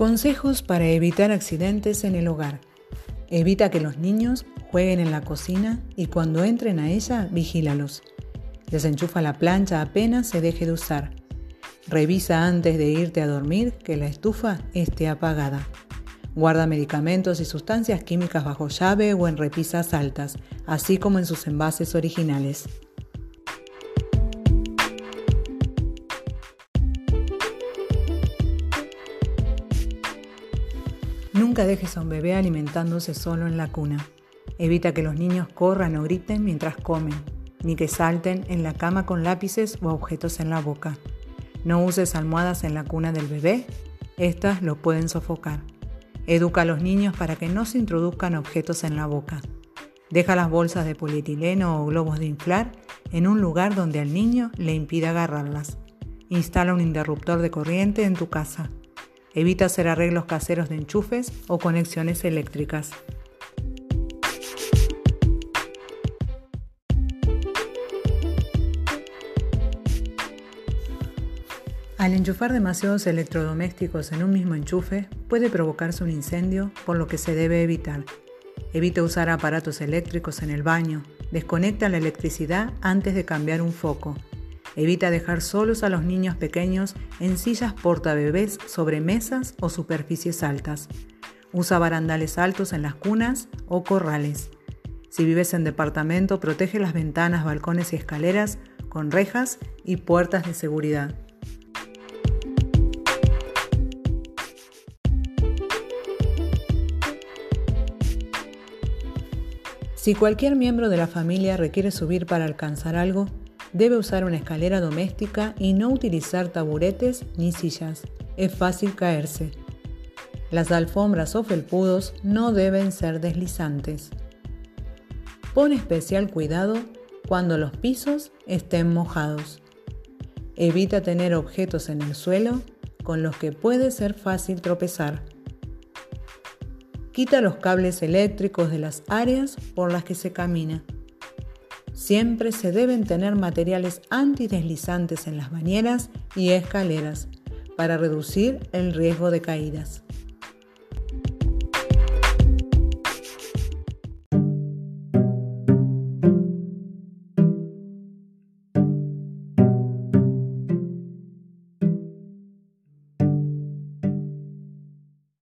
Consejos para evitar accidentes en el hogar. Evita que los niños jueguen en la cocina y cuando entren a ella, vigílalos. Desenchufa la plancha apenas se deje de usar. Revisa antes de irte a dormir que la estufa esté apagada. Guarda medicamentos y sustancias químicas bajo llave o en repisas altas, así como en sus envases originales. Nunca dejes a un bebé alimentándose solo en la cuna. Evita que los niños corran o griten mientras comen, ni que salten en la cama con lápices o objetos en la boca. No uses almohadas en la cuna del bebé, estas lo pueden sofocar. Educa a los niños para que no se introduzcan objetos en la boca. Deja las bolsas de polietileno o globos de inflar en un lugar donde al niño le impida agarrarlas. Instala un interruptor de corriente en tu casa. Evita hacer arreglos caseros de enchufes o conexiones eléctricas. Al enchufar demasiados electrodomésticos en un mismo enchufe puede provocarse un incendio, por lo que se debe evitar. Evita usar aparatos eléctricos en el baño. Desconecta la electricidad antes de cambiar un foco Evita dejar solos a los niños pequeños en sillas portabebés sobre mesas o superficies altas. Usa barandales altos en las cunas o corrales. Si vives en departamento, protege las ventanas, balcones y escaleras con rejas y puertas de seguridad. Si cualquier miembro de la familia requiere subir para alcanzar algo, Debe usar una escalera doméstica y no utilizar taburetes ni sillas. Es fácil caerse. Las alfombras o felpudos no deben ser deslizantes. Pon especial cuidado cuando los pisos estén mojados. Evita tener objetos en el suelo con los que puede ser fácil tropezar. Quita los cables eléctricos de las áreas por las que se camina. Siempre se deben tener materiales antideslizantes en las bañeras y escaleras para reducir el riesgo de caídas.